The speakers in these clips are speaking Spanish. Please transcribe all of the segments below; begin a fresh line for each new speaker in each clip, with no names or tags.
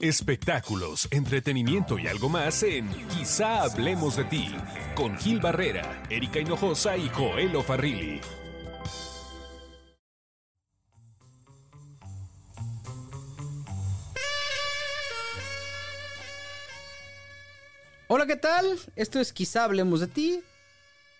Espectáculos, entretenimiento y algo más en Quizá hablemos de ti con Gil Barrera, Erika Hinojosa y Joel Farrilli.
Hola, ¿qué tal? Esto es Quizá hablemos de ti.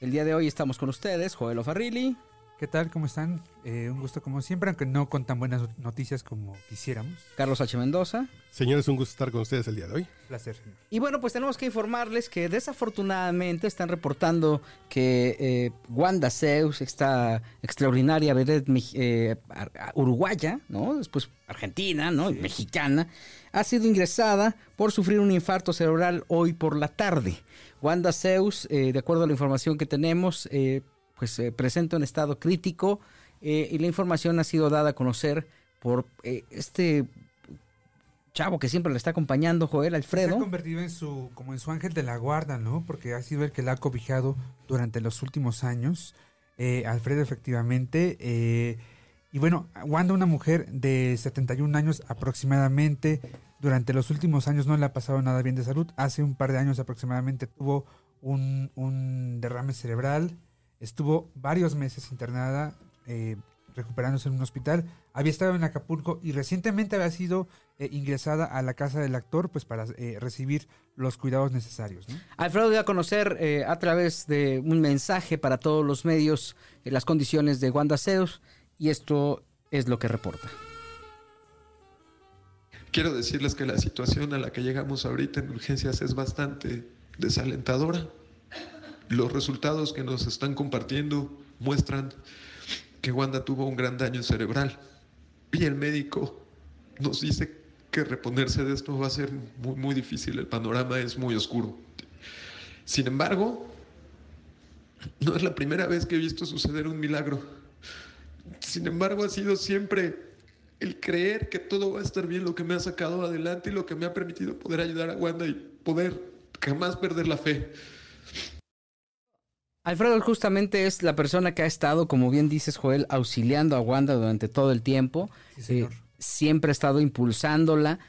El día de hoy estamos con ustedes, Joel Farrilli.
¿Qué tal? ¿Cómo están? Eh, un gusto como siempre, aunque no con tan buenas noticias como quisiéramos.
Carlos H. Mendoza.
Señores, un gusto estar con ustedes el día de hoy.
Placer, señor.
Y bueno, pues tenemos que informarles que desafortunadamente están reportando que eh, Wanda Zeus, esta extraordinaria vedette eh, uruguaya, ¿no? Después argentina, ¿no? Mexicana, ha sido ingresada por sufrir un infarto cerebral hoy por la tarde. Wanda Zeus, de acuerdo a la información que tenemos, pues se presenta un estado crítico eh, y la información ha sido dada a conocer por eh, este chavo que siempre le está acompañando, Joel Alfredo. Se
ha convertido en su, como en su ángel de la guarda, ¿no? Porque ha sido el que la ha cobijado durante los últimos años. Eh, Alfredo, efectivamente. y bueno, Wanda, una mujer de 71 años aproximadamente, durante los últimos años no le ha pasado nada bien de salud. Hace un par de años aproximadamente tuvo un derrame cerebral. Estuvo varios meses internada, eh, recuperándose en un hospital. Había estado en Acapulco y recientemente había sido eh, ingresada a la casa del actor pues para eh, recibir los cuidados necesarios.
Alfredo dio a conocer a través de un mensaje para todos los medios las condiciones de Wanda Zeus y esto es lo que reporta.
Quiero decirles que la situación a la que llegamos ahorita en urgencias es bastante desalentadora. Los resultados que nos están compartiendo muestran que Wanda tuvo un gran daño cerebral y el médico nos dice que reponerse de esto va a ser muy, muy difícil, el panorama es muy oscuro. Sin embargo, no es la primera vez que he visto suceder un milagro. Sin embargo, ha sido siempre el creer que todo va a estar bien lo que me ha sacado adelante y lo que me ha permitido poder ayudar a Wanda y poder jamás perder la fe.
Alfredo justamente es la persona que ha estado, como bien dices, Joel, auxiliando a Wanda durante todo el tiempo. Eh, siempre ha estado impulsándola.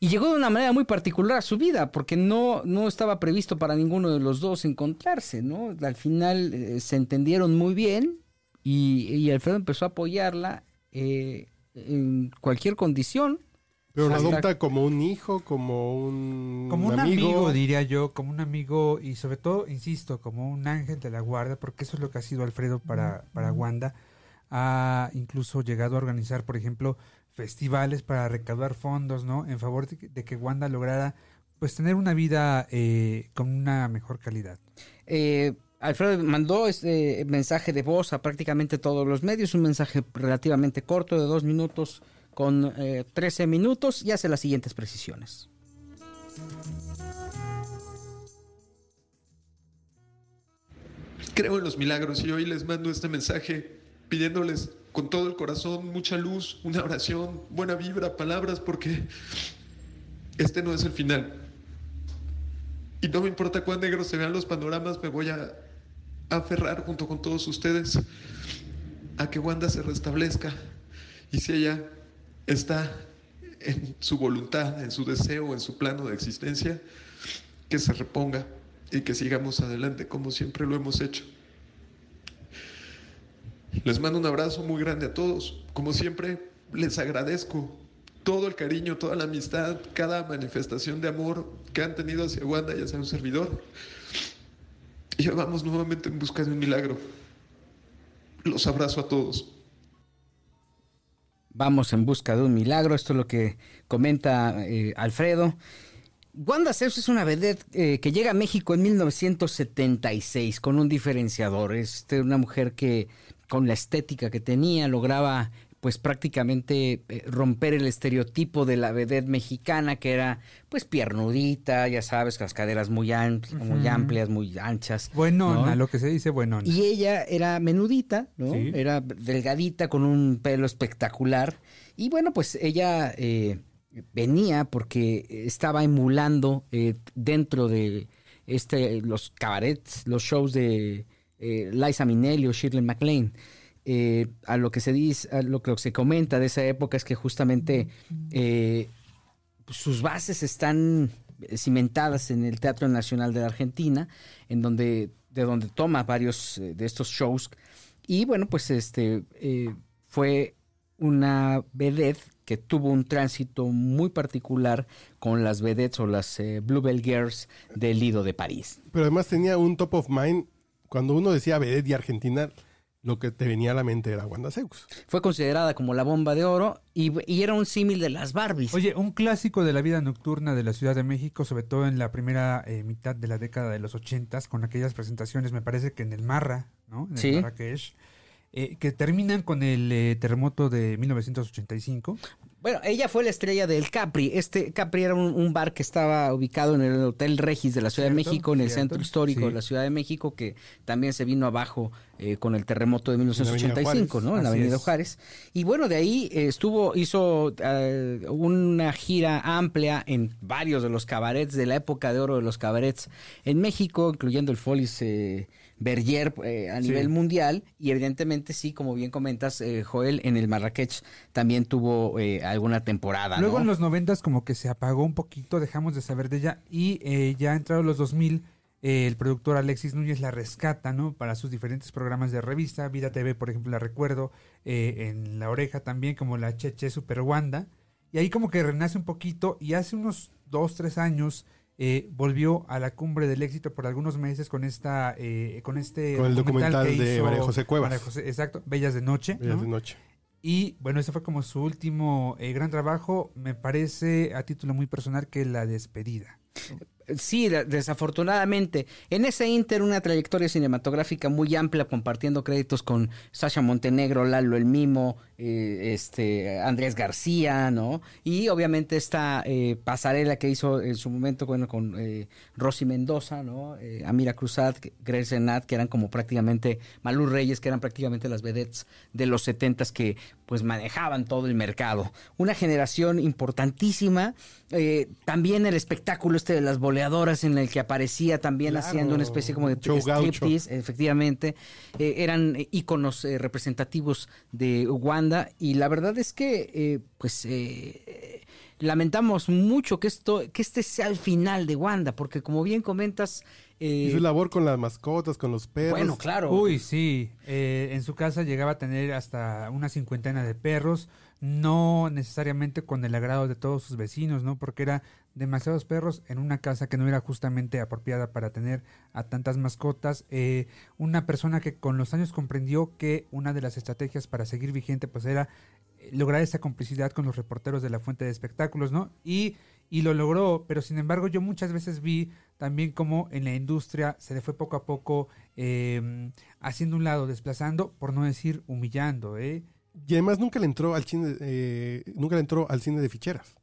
Y llegó de una manera muy particular a su vida, porque no, no estaba previsto para ninguno de los dos encontrarse, ¿no? Al final eh, se entendieron muy bien y, Alfredo empezó a apoyarla eh, en cualquier condición
pero lo adopta como un hijo, como un
Como un amigo. diría yo, como un amigo y sobre todo, insisto, como un ángel de la guarda, porque eso es lo que ha sido Alfredo para, para Wanda. Ha incluso llegado a organizar, por ejemplo, festivales para recaudar fondos, ¿no? En favor de que, Wanda lograra, pues, tener una vida eh, con una mejor calidad.
Eh, Alfredo mandó este mensaje de voz a prácticamente todos los medios, un mensaje relativamente corto de dos minutos con 13 eh, minutos y hace las siguientes precisiones.
Creo en los milagros y hoy les mando este mensaje pidiéndoles con todo el corazón mucha luz, una oración, buena vibra, palabras, porque este no es el final. Y no me importa cuán negros se vean los panoramas, me voy a aferrar junto con todos ustedes a que Wanda se restablezca. Y si ella está en su voluntad, en su deseo, en su plano de existencia, que se reponga y que sigamos adelante como siempre lo hemos hecho. Les mando un abrazo muy grande a todos. Como siempre, les agradezco todo el cariño, toda la amistad, cada manifestación de amor que han tenido hacia Wanda y hacia un servidor. Y vamos nuevamente en busca de un milagro. Los abrazo a todos.
Vamos en busca de un milagro, esto es lo que comenta eh, Alfredo. Wanda Zeus es una vedette eh, que llega a México en 1976 con un diferenciador. Es este, una mujer que con la estética que tenía lograba pues prácticamente eh, romper el estereotipo de la vedette mexicana que era pues piernudita, ya sabes, con las caderas muy, muy amplias, muy anchas.
Buenona, lo que se dice buenona.
Y ella era menudita, ¿no? Era delgadita con un pelo espectacular. Y bueno, pues ella eh, venía porque estaba emulando eh, dentro de este los cabarets, los shows de Liza Minnelli o Shirley MacLaine. Eh, a lo que se dice, a lo que se comenta de esa época es que justamente eh, sus bases están cimentadas en el Teatro Nacional de la Argentina, en donde, de donde toma varios eh, de estos shows. Y bueno, pues este fue una vedette que tuvo un tránsito muy particular con las vedettes o las eh, Bluebell Girls del Lido de París.
Pero además tenía un top of mind. Cuando uno decía vedette y Argentina, lo que te venía a la mente era Wanda Seux.
Fue considerada como la bomba de oro y, y era un símil de las Barbies.
Oye, un clásico de la vida nocturna de la Ciudad de México, sobre todo en la primera eh, mitad de la década de los ochentas, con aquellas presentaciones, me parece que en el Marra, ¿no? En el
Sí.
Marrakech, eh, que terminan con el eh, terremoto de 1985.
Bueno, ella fue la estrella del Capri. Este Capri era un, un bar que estaba ubicado en el Hotel Regis de la Ciudad de México, en el centro histórico
sí.
de la Ciudad de México, que también se vino abajo eh, con el terremoto de
Avenida
1985,
Juárez.
¿no? En la Avenida. Juárez. Y bueno, de ahí eh, estuvo, hizo una gira amplia en varios de los cabarets de la época de oro de los cabarets en México, incluyendo el Folis eh, Berger eh, a
Sí.
nivel mundial. Y evidentemente, sí, como bien comentas, eh, Joel, en el Marrakech también tuvo eh, alguna temporada.
Luego
¿no?
en los noventas como que se apagó un poquito, dejamos de saber de ella y eh, ya entrados los 2000 eh, el productor Alexis Núñez la rescata, ¿no? Para sus diferentes programas de revista, Vida TV, por ejemplo, la recuerdo en La Oreja también como la Cheche Super Wanda y ahí como que renace un poquito y hace unos dos, tres años eh, volvió a la cumbre del éxito por algunos meses con esta eh, con este
Con el documental
que
de
hizo
María José Cuevas.
María José- exacto Bellas de noche
Bellas
¿no?
de noche.
Y bueno, ese fue como su último eh, gran trabajo. Me parece a título muy personal que La Despedida.
Sí, de- desafortunadamente. En ese Inter, una trayectoria cinematográfica muy amplia, compartiendo créditos con Sasha Montenegro, Lalo El Mimo, eh, este, Andrés García, ¿no? Y obviamente esta eh, pasarela que hizo en su momento bueno, con eh, Rosy Mendoza, ¿no? Eh, Amira Cruzat, Grace Renat, que eran como prácticamente, Malú Reyes, que eran prácticamente las vedettes de los setentas que pues manejaban todo el mercado. Una generación importantísima. también el espectáculo este de las boleadoras en el que aparecía también
Claro.
haciendo una especie como de striptease, efectivamente. Eh, eran eh, íconos eh, representativos de Wanda y la verdad es que eh, pues lamentamos mucho que esto que este sea el final de Wanda porque como bien comentas eh,
Y su labor con las mascotas, con los perros.
bueno claro
Uy, sí. eh, en su casa llegaba a tener hasta una cincuentena de perros. No necesariamente con el agrado de todos sus vecinos, ¿no? Porque era demasiados perros en una casa que no era justamente apropiada para tener a tantas mascotas. Eh, una persona que con los años comprendió que una de las estrategias para seguir vigente pues era eh, lograr esa complicidad con los reporteros de la fuente de espectáculos, ¿no? Y, y lo logró, pero sin embargo yo muchas veces vi también como en la industria se le fue poco a poco eh, haciendo un lado, desplazando, por no decir humillando, ¿eh?
Y además nunca le entró al cine, eh, nunca le entró al cine de ficheras.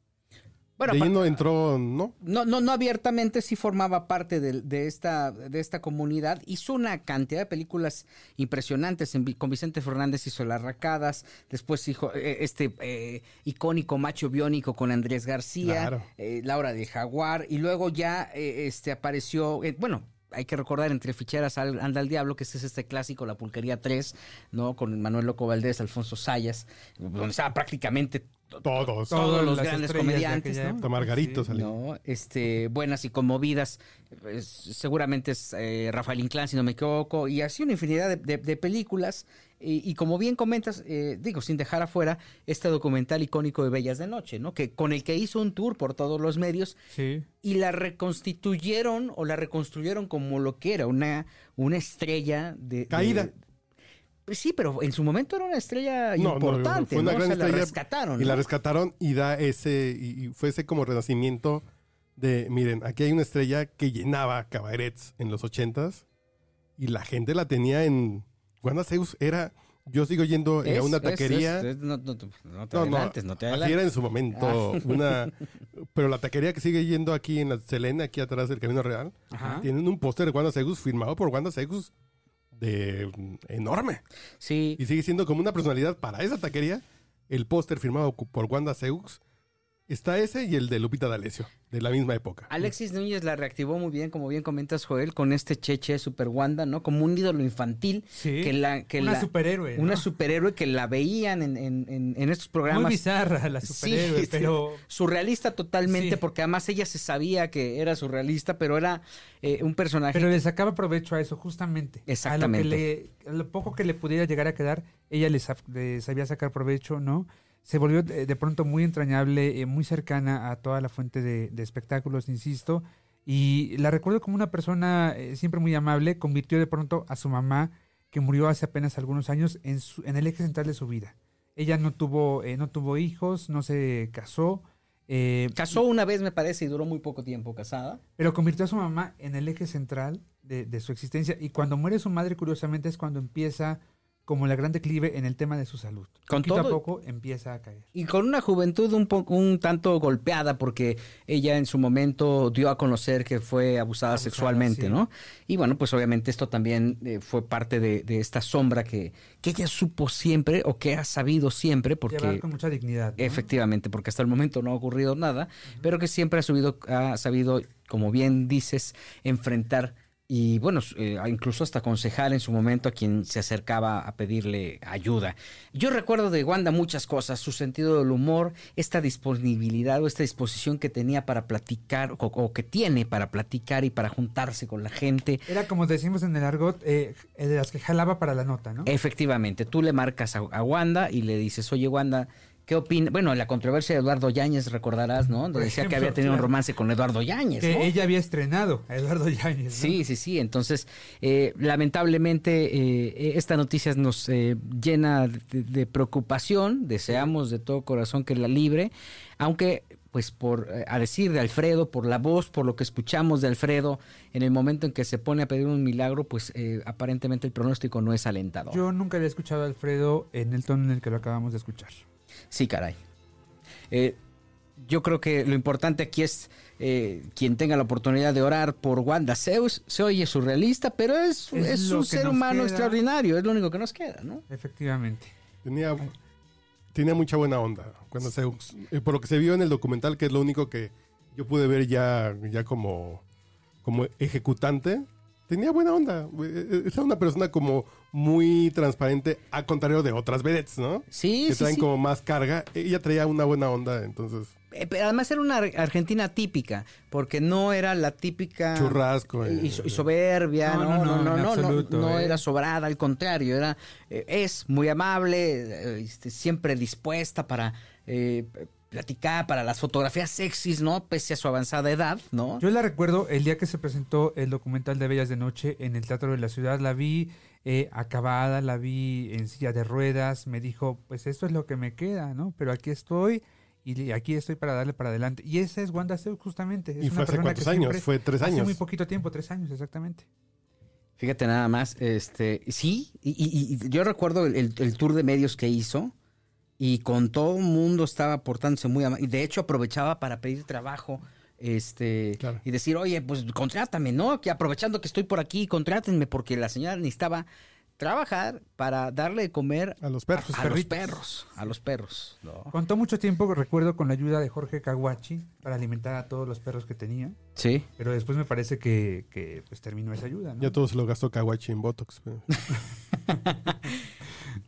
Bueno,
de ahí no entró, ¿no?
No, no, no abiertamente, sí formaba parte de, de esta, de esta comunidad. Hizo una cantidad de películas impresionantes. En con Vicente Fernández hizo Las Racadas. Después hizo eh, este eh, icónico macho biónico con Andrés García.
Claro.
eh, Laura del Jaguar. Y luego ya eh, este, apareció, bueno, hay que recordar entre ficheras anda el diablo, que este es este clásico, La Pulquería 3, ¿no? Con Manuel Loco Valdés, Alfonso Sayas, donde estaba prácticamente
Todos.
Todos los grandes comediantes, ¿no?
Hasta Margarito
sí.
salió.
¿no? Este, buenas y conmovidas. Es- seguramente es eh, Rafael Inclán, si no me equivoco, y así una infinidad de, de- de películas. Y, y como bien comentas, eh, digo, sin dejar afuera este documental icónico de Bellas de Noche, ¿no? Que con el que hizo un tour por todos los medios
Sí.
y la reconstituyeron o la reconstruyeron como lo que era, una, una estrella de.
Caída.
Sí, pero en su momento era una estrella
No, no,
importante,
fue una
¿no?
gran
O sea, la
estrella
rescataron.
Y la rescataron y da ese, y, fue ese como renacimiento de, miren, aquí hay una estrella que llenaba cabarets en los ochentas y la gente la tenía en... Wanda Zeus era... Yo sigo yendo eh, a
Es-
una
es-
taquería...
es- es- no, no, no te
No, no,
adelantes, no te
así
adelantes.
era en su momento. Una, pero la taquería que sigue yendo aquí en la Selena, aquí atrás del Camino Real,
Ajá.
tienen un póster de Wanda Zeus firmado por Wanda Zeus de mm, enorme.
Sí,
Y sigue siendo como una personalidad para esa taquería. El póster firmado por Wanda Zeus Está ese y el de Lupita D'Alessio, de la misma época.
Alexis Núñez la reactivó muy bien, como bien comentas, Joel, con este Cheche Super Wanda, ¿no? Como un ídolo infantil.
Sí,
que la, que
una
la-
superhéroe, ¿no?
Una superhéroe que la veían en, en- en- en estos programas.
Muy bizarra la superhéroe,
sí.
pero
Surrealista totalmente,
Sí.
porque además ella se sabía que era surrealista, pero era eh, un personaje.
Pero le sacaba provecho a eso, justamente.
Exactamente.
A lo, que le- a lo poco que le pudiera llegar a quedar, ella le sabía sacar provecho, ¿no? Se volvió de, pronto muy entrañable, eh, muy cercana a toda la fuente de, de espectáculos, insisto. Y la recuerdo como una persona eh, siempre muy amable. Convirtió de pronto a su mamá, que murió hace apenas algunos años, en, su- en el eje central de su vida. Ella no tuvo, eh, no tuvo hijos, no se casó.
Casó una vez, me parece, y duró muy poco tiempo casada.
pero convirtió a su mamá en el eje central de, de su existencia. Y cuando muere su madre, curiosamente, es cuando empieza como la gran declive en el tema de su salud.
Con
Poquito
todo-
a poco empieza a caer.
Y con una juventud un poco un tanto golpeada porque ella en su momento dio a conocer que fue abusada,
Abusada,
sexualmente,
sí.
¿no? Y bueno, pues obviamente esto también eh, fue parte de, de esta sombra que, que ella supo siempre o que ha sabido siempre porque
Llevar con mucha dignidad. ¿no?
efectivamente, porque hasta el momento no ha ocurrido nada, pero que siempre ha, subido, ha sabido, como bien dices, enfrentar y bueno, eh, incluso hasta aconsejar en su momento a quien se acercaba a pedirle ayuda. Yo recuerdo de Wanda muchas cosas, su sentido del humor, esta disponibilidad o esta disposición que tenía para platicar o, o que tiene para platicar y para juntarse con la gente.
Era como decimos en el argot, eh, de las que jalaba para la nota, ¿no?
Efectivamente, tú le marcas a, a Wanda y le dices, oye Wanda, ¿qué opina? Bueno, la controversia de Eduardo Yáñez, recordarás, ¿no? Donde decía que había tenido un romance con Eduardo Yáñez,
ella había estrenado a Eduardo Yáñez. ¿no?
Sí, sí, sí. Entonces, eh, lamentablemente, eh, esta noticia nos eh, llena de, de preocupación. Deseamos de todo corazón que la libre, aunque, pues, por eh, a decir de Alfredo, por la voz, por lo que escuchamos de Alfredo, en el momento en que se pone a pedir un milagro, pues, eh, aparentemente el pronóstico no es alentador.
Yo nunca había escuchado a Alfredo en el tono en el que lo acabamos de escuchar.
Sí, caray. Eh, yo creo que lo importante aquí es eh, quien tenga la oportunidad de orar por Wanda Zeus. Se oye surrealista, pero es,
Es
un ser humano
queda.
extraordinario. Es lo único que nos queda, ¿no?
Efectivamente.
Tenía, tenía mucha buena onda. Cuando se, eh, por lo que se vio en el documental, que es lo único que yo pude ver ya, ya como, como ejecutante, tenía buena onda. Eh, Era una persona como muy transparente, a contrario de otras vedettes, ¿no?
Sí,
que
sí,
traen
sí.
como más carga. Ella traía una buena onda, entonces
Eh, pero además era una ar- Argentina típica, porque no era la típica
churrasco. eh,
y, so- y soberbia,
No,
no,
no,
no,
no,
no, no,
eh.
era sobrada, al contrario, era eh, es muy amable, eh, este, siempre dispuesta para eh, platicar, para las fotografías sexys, ¿no? Pese a su avanzada edad, ¿no?
Yo la recuerdo el día que se presentó el documental de Bellas de Noche en el Teatro de la Ciudad. La vi eh, acabada, la vi en silla de ruedas. Me dijo, pues esto es lo que me queda, ¿no? Pero aquí estoy y aquí estoy para darle para adelante. Y esa es Wanda Zeus, justamente. Es
¿Y
una
fue hace cuántos años?
siempre-
Fue tres
Hace
años.
muy poquito tiempo, tres años, exactamente.
Fíjate nada más, este, sí, y, y- y yo recuerdo el, el- el tour de medios que hizo y con todo el mundo estaba portándose muy amable y de hecho aprovechaba para pedir trabajo, este,
Claro.
y decir, oye, pues contrátame, ¿no? Que aprovechando que estoy por aquí, contrátenme porque la señora necesitaba trabajar para darle de comer
A los perros.
a, los
perritos.
perros, a los perros, ¿no?
Contó mucho tiempo, recuerdo, con la ayuda de Jorge Caguachi para alimentar a todos los perros que tenía.
Sí.
Pero después me parece que, que, pues terminó esa ayuda, ¿no?
Ya todo se lo gastó Kawachi en Botox. pero-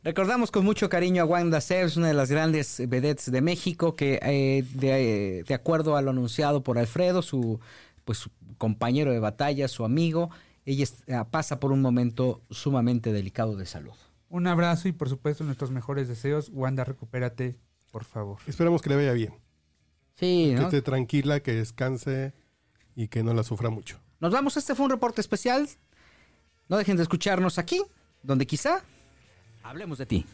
Recordamos con mucho cariño a Wanda Zeus, una de las grandes vedettes de México, que eh, de, de acuerdo a lo anunciado por Alfredo, su pues su compañero de batalla, su amigo, ella eh, pasa por un momento sumamente delicado de salud.
Un abrazo y por supuesto nuestros mejores deseos. Wanda, recupérate, por favor.
Esperemos que le vaya bien.
Sí,
Que esté tranquila, que descanse y que no la sufra mucho.
Nos vamos, este fue un reporte especial. No dejen de escucharnos aquí, donde quizá hablemos de ti.